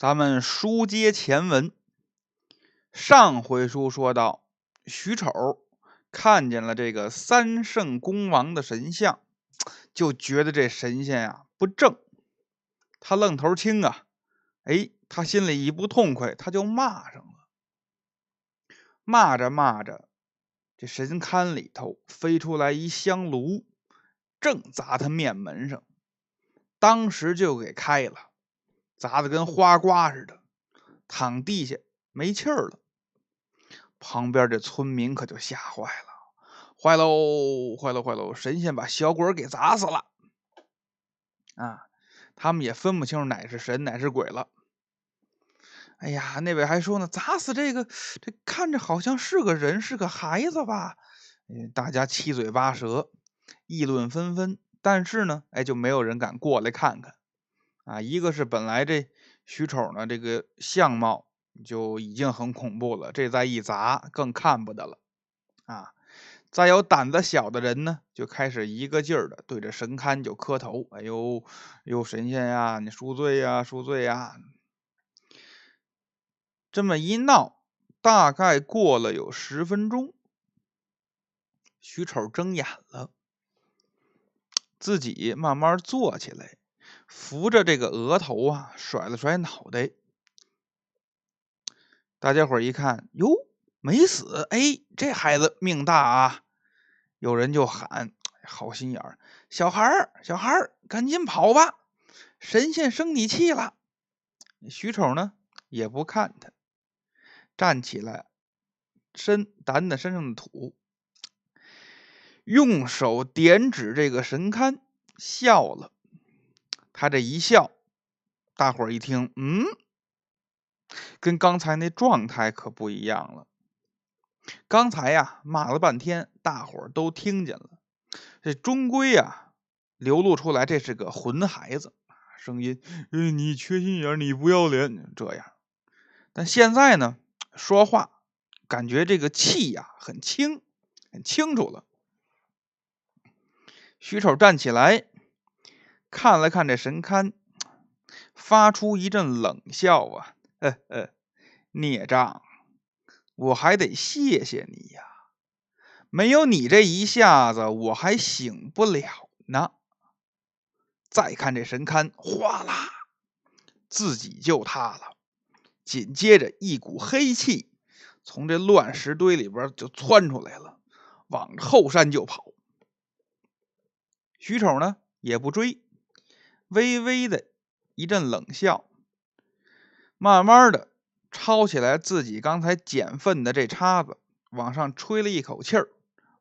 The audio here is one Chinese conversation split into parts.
咱们书接前文，上回书说到，许丑看见了这个三圣公王的神像，就觉得这神仙呀不正，他愣头青啊，哎，他心里一不痛快，他就骂上了。骂着骂着，这神龛里头飞出来一香炉，正砸他面门上，当时就给开了。砸的跟花瓜似的，躺地下没气儿了。旁边这村民可就吓坏了，坏喽，坏喽，坏喽！神仙把小鬼给砸死了啊！他们也分不清楚哪是神哪是鬼了。哎呀，那位还说呢，砸死这个，这看着好像是个人，是个孩子吧？大家七嘴八舌，议论纷纷。但是呢，哎，就没有人敢过来看看。啊，一个是本来这许丑呢，这个相貌就已经很恐怖了，这再一砸更看不得了。啊，再有胆子小的人呢，就开始一个劲儿的对着神龛就磕头，哎呦，呦神仙呀，你赎罪呀，赎罪呀！这么一闹，大概过了有十分钟，许丑睁眼了，自己慢慢坐起来。扶着这个额头啊，甩了甩脑袋。大家伙一看，哟，没死！哎，这孩子命大啊！有人就喊：“好心眼儿，小孩儿，小孩儿，赶紧跑吧！神仙生你气了。”许丑呢，也不看他，站起来，身掸掸身上的土，用手点指这个神龛，笑了。他这一笑，大伙儿一听，嗯，跟刚才那状态可不一样了。刚才呀骂了半天，大伙儿都听见了，这终归呀流露出来，这是个混孩子，声音，嗯，你缺心眼，你不要脸，这样。但现在呢，说话感觉这个气呀很轻，很清楚了。徐丑站起来。看了看这神龛，发出一阵冷笑啊！呵呵，孽障，我还得谢谢你呀！没有你这一下子，我还醒不了呢。再看这神龛，哗啦，自己就塌了。紧接着，一股黑气从这乱石堆里边就窜出来了，往后山就跑。徐丑呢，也不追。微微的一阵冷笑，慢慢的抄起来自己刚才捡粪的这叉子，往上吹了一口气儿，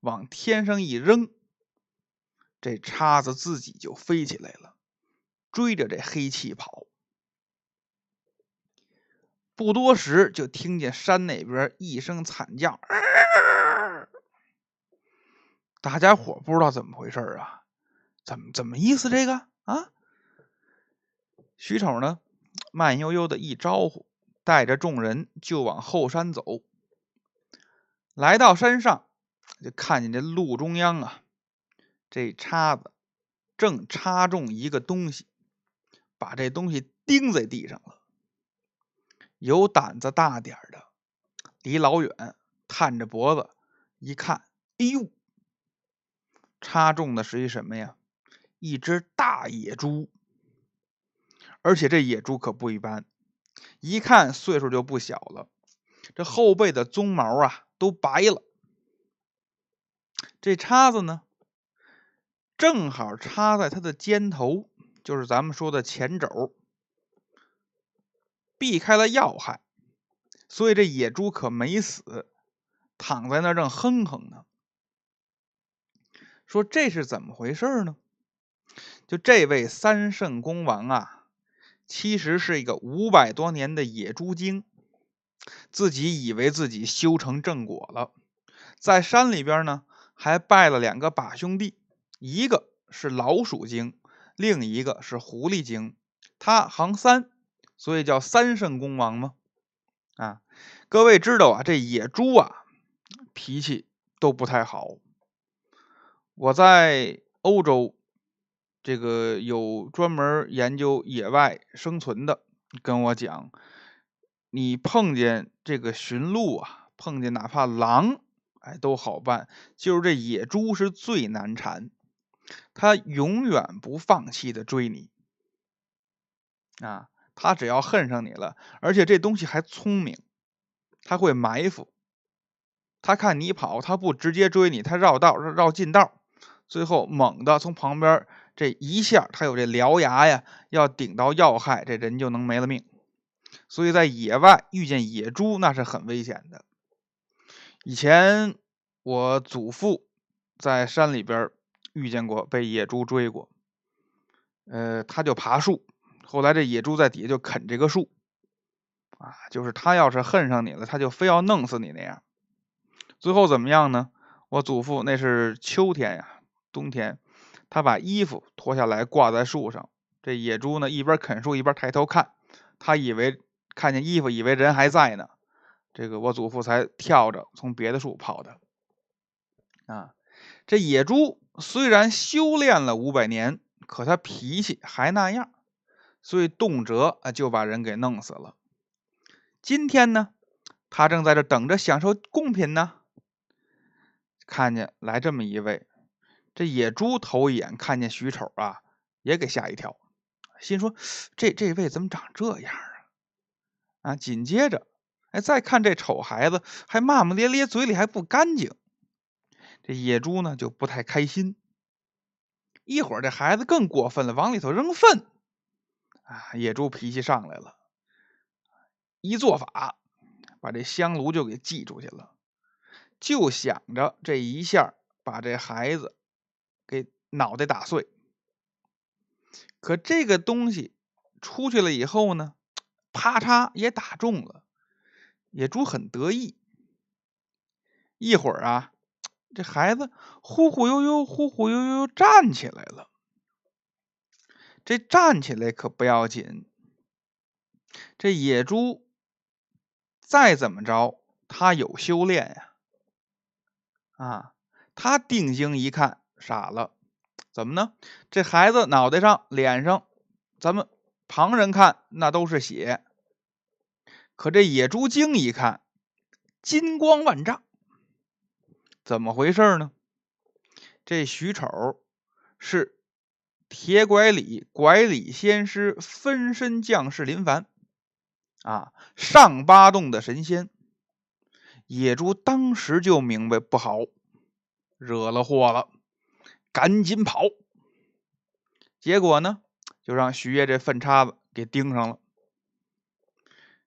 往天上一扔，这叉子自己就飞起来了，追着这黑气跑。不多时，就听见山那边一声惨叫，大家伙不知道怎么回事啊？怎么怎么意思？这个啊？徐丑呢，慢悠悠的一招呼，带着众人就往后山走。来到山上，就看见这路中央啊，这叉子正插中一个东西，把这东西钉在地上了。有胆子大点的，离老远探着脖子一看，哎呦，插中的是一什么呀？一只大野猪。而且这野猪可不一般，一看岁数就不小了，这后背的鬃毛啊都白了。这叉子呢，正好插在它的肩头，就是咱们说的前肘，避开了要害，所以这野猪可没死，躺在那正哼哼呢。说这是怎么回事呢？就这位三圣公王啊。其实是一个五百多年的野猪精，自己以为自己修成正果了，在山里边呢，还拜了两个把兄弟，一个是老鼠精，另一个是狐狸精，他行三，所以叫三圣公王吗？啊，各位知道啊，这野猪啊，脾气都不太好。我在欧洲。这个有专门研究野外生存的，跟我讲，你碰见这个驯鹿啊，碰见哪怕狼，哎，都好办，就是这野猪是最难缠，它永远不放弃的追你，啊，它只要恨上你了，而且这东西还聪明，它会埋伏，它看你跑，它不直接追你，它绕道绕绕近道，最后猛地从旁边。这一下，他有这獠牙呀，要顶到要害，这人就能没了命。所以在野外遇见野猪，那是很危险的。以前我祖父在山里边遇见过，被野猪追过。呃，他就爬树，后来这野猪在底下就啃这个树，啊，就是他要是恨上你了，他就非要弄死你那样。最后怎么样呢？我祖父那是秋天呀，冬天。他把衣服脱下来挂在树上，这野猪呢一边啃树一边抬头看，他以为看见衣服，以为人还在呢。这个我祖父才跳着从别的树跑的。啊，这野猪虽然修炼了五百年，可他脾气还那样，所以动辄啊就把人给弄死了。今天呢，他正在这等着享受贡品呢，看见来这么一位。这野猪头一眼看见许丑啊，也给吓一跳，心说：“这这位怎么长这样啊？”啊，紧接着，哎，再看这丑孩子，还骂骂咧咧，嘴里还不干净。这野猪呢就不太开心。一会儿这孩子更过分了，往里头扔粪。啊，野猪脾气上来了，一做法，把这香炉就给寄出去了，就想着这一下把这孩子。给脑袋打碎，可这个东西出去了以后呢，啪嚓也打中了。野猪很得意。一会儿啊，这孩子忽忽悠悠、忽忽悠悠站起来了。这站起来可不要紧，这野猪再怎么着，他有修炼呀。啊，他定睛一看。傻了，怎么呢？这孩子脑袋上、脸上，咱们旁人看那都是血，可这野猪精一看，金光万丈，怎么回事呢？这许丑是铁拐李拐李仙师分身将士林凡啊，上八洞的神仙。野猪当时就明白不好，惹了祸了。赶紧跑！结果呢，就让徐悦这粪叉子给盯上了。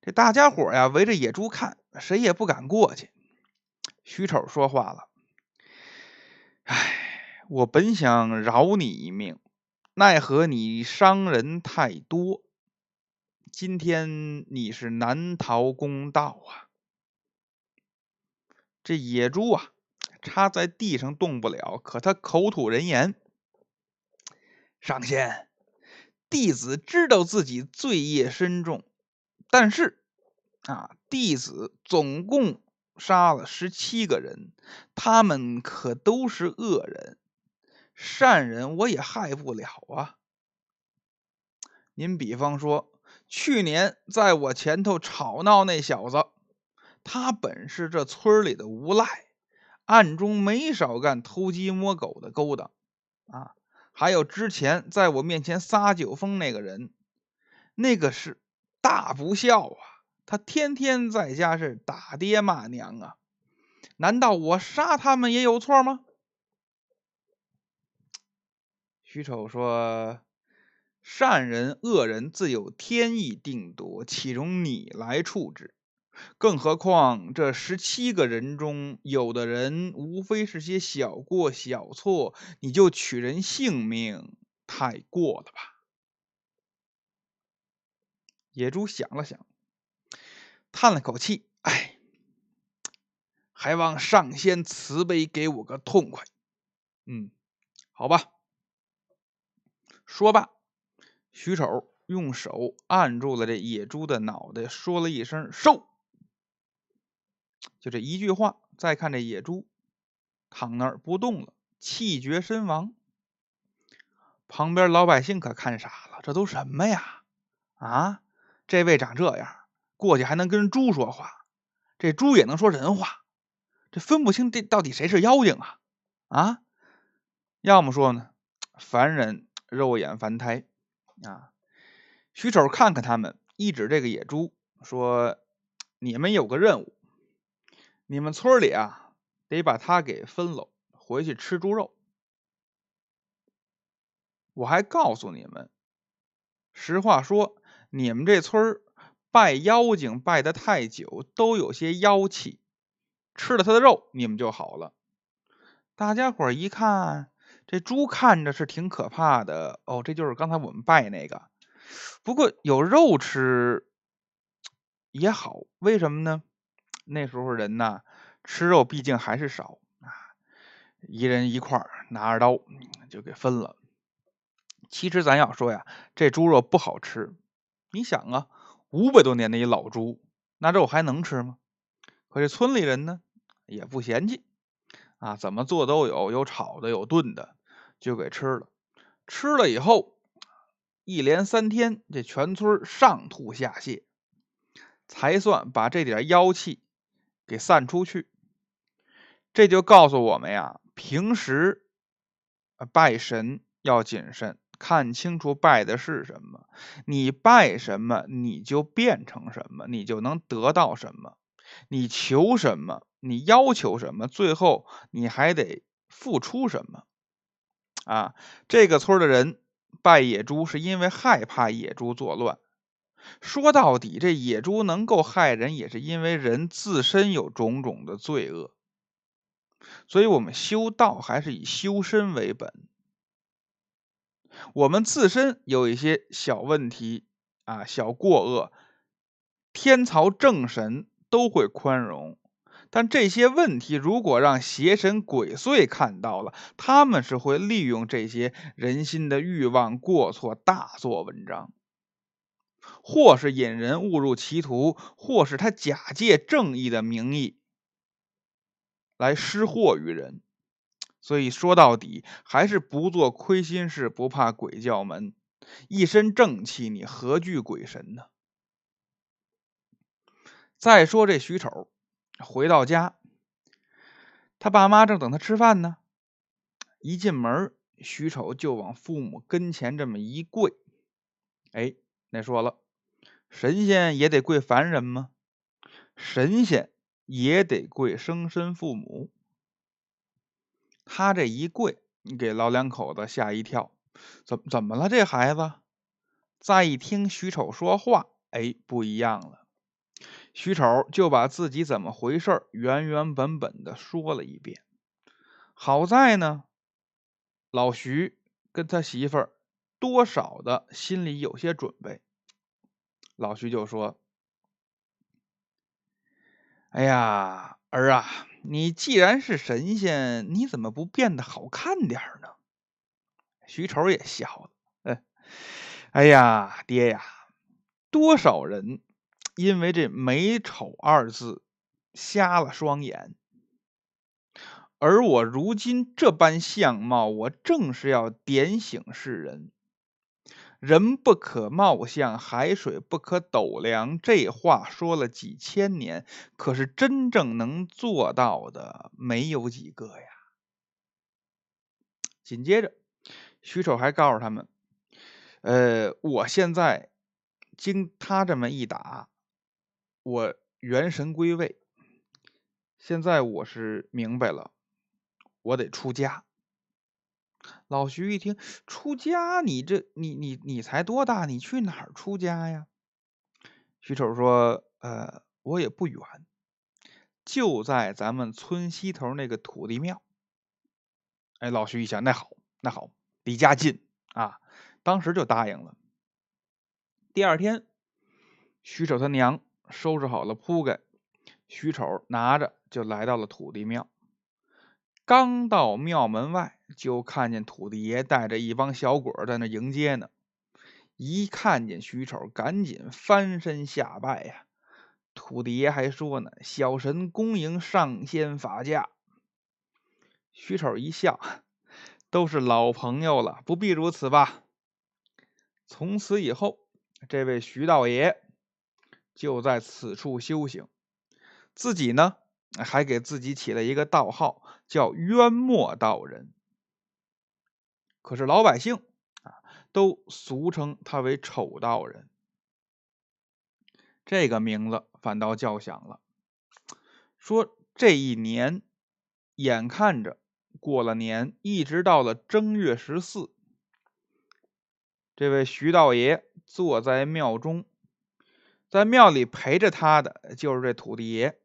这大家伙呀，围着野猪看，谁也不敢过去。徐丑说话了：“哎，我本想饶你一命，奈何你伤人太多，今天你是难逃公道啊！”这野猪啊！插在地上动不了，可他口吐人言：“上仙，弟子知道自己罪业深重，但是啊，弟子总共杀了十七个人，他们可都是恶人，善人我也害不了啊。您比方说，去年在我前头吵闹那小子，他本是这村里的无赖。”暗中没少干偷鸡摸狗的勾当，啊，还有之前在我面前撒酒疯那个人，那个是大不孝啊！他天天在家是打爹骂娘啊！难道我杀他们也有错吗？徐丑说：“善人恶人自有天意定夺，岂容你来处置？”更何况这十七个人中，有的人无非是些小过小错，你就取人性命，太过了吧？野猪想了想，叹了口气：“哎，还望上仙慈悲，给我个痛快。”嗯，好吧。说罢，徐丑用手按住了这野猪的脑袋，说了一声“收”。就这一句话，再看这野猪躺那儿不动了，气绝身亡。旁边老百姓可看傻了，这都什么呀？啊，这位长这样，过去还能跟猪说话，这猪也能说人话，这分不清这到底谁是妖精啊？啊？要么说呢，凡人肉眼凡胎啊。徐丑看看他们，一指这个野猪，说：“你们有个任务，你们村里啊，得把他给分了，回去吃猪肉。我还告诉你们，实话说，你们这村拜妖精拜的太久，都有些妖气，吃了他的肉，你们就好了。”大家伙一看，这猪看着是挺可怕的哦，这就是刚才我们拜那个。不过有肉吃也好，为什么呢？那时候人呐，吃肉毕竟还是少啊，一人一块拿着刀就给分了。其实咱要说呀，这猪肉不好吃。你想啊，五百多年的一老猪，那肉还能吃吗？可是村里人呢，也不嫌弃啊，怎么做都有，有炒的，有炖的，就给吃了。吃了以后。一连三天，这全村上吐下泻，才算把这点妖气给散出去。这就告诉我们呀，平时拜神要谨慎，看清楚拜的是什么。你拜什么，你就变成什么，你就能得到什么。你求什么，你要求什么，最后你还得付出什么。啊，这个村的人。拜野猪是因为害怕野猪作乱。说到底，这野猪能够害人，也是因为人自身有种种的罪恶。所以，我们修道还是以修身为本。我们自身有一些小问题啊，小过恶，天曹正神都会宽容。但这些问题，如果让邪神鬼祟看到了，他们是会利用这些人心的欲望过错，大做文章，或是引人误入歧途，或是他假借正义的名义来施祸于人。所以说到底，还是不做亏心事，不怕鬼叫门。一身正气，你何惧鬼神呢？再说这徐丑。回到家，他爸妈正等他吃饭呢。一进门，徐丑就往父母跟前这么一跪。哎，那说了，神仙也得跪凡人吗？神仙也得跪生身父母。他这一跪，你给老两口子吓一跳。怎怎么了？这孩子？再一听徐丑说话，哎，不一样了。徐丑就把自己怎么回事原原本本的说了一遍。好在呢，老徐跟他媳妇儿多少的心里有些准备。老徐就说：“哎呀，儿啊，你既然是神仙，你怎么不变得好看点呢？”徐丑也笑了：“哎呀，爹呀，多少人。”因为这美丑二字，瞎了双眼。而我如今这般相貌，我正是要点醒世人：人不可貌相，海水不可斗量。这话说了几千年，可是真正能做到的没有几个呀。紧接着，徐丑还告诉他们：“呃，我现在经他这么一打。”我元神归位，现在我是明白了，我得出家。老徐一听出家，你这你你你才多大？你去哪儿出家呀？徐丑说：“呃，我也不远，就在咱们村西头那个土地庙。”哎，老徐一想，那好，那好，离家近啊，当时就答应了。第二天，徐丑他娘。收拾好了铺盖，徐丑拿着就来到了土地庙。刚到庙门外，就看见土地爷带着一帮小鬼在那迎接呢。一看见徐丑，赶紧翻身下拜呀。土地爷还说呢：“小神恭迎上仙法驾。”徐丑一笑：“都是老朋友了，不必如此吧？”从此以后，这位徐道爷。就在此处修行，自己呢还给自己起了一个道号，叫渊墨道人。可是老百姓啊，都俗称他为丑道人。这个名字反倒叫响了。说这一年，眼看着过了年，一直到了正月十四，这位徐道爷坐在庙中。在庙里陪着他的就是这土地爷。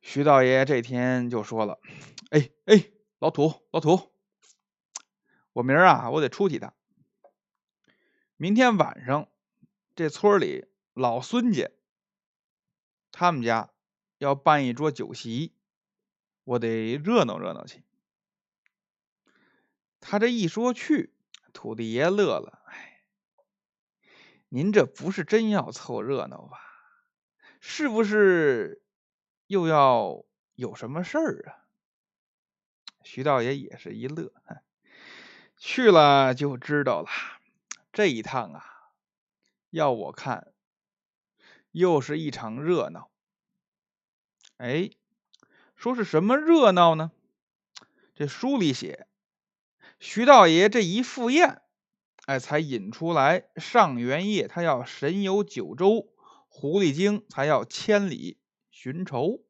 徐道爷这天就说了：“哎哎，老土老土，我明儿啊，我得出去一趟。明天晚上，这村里老孙家他们家要办一桌酒席，我得热闹热闹去。”他这一说去，土地爷乐了。哎您这不是真要凑热闹吧？是不是又要有什么事儿啊？徐道爷也是一乐，去了就知道了。这一趟啊，要我看，又是一场热闹。哎，说是什么热闹呢？这书里写，徐道爷这一赴宴。哎，才引出来上元夜，他要神游九州，狐狸精才要千里寻仇。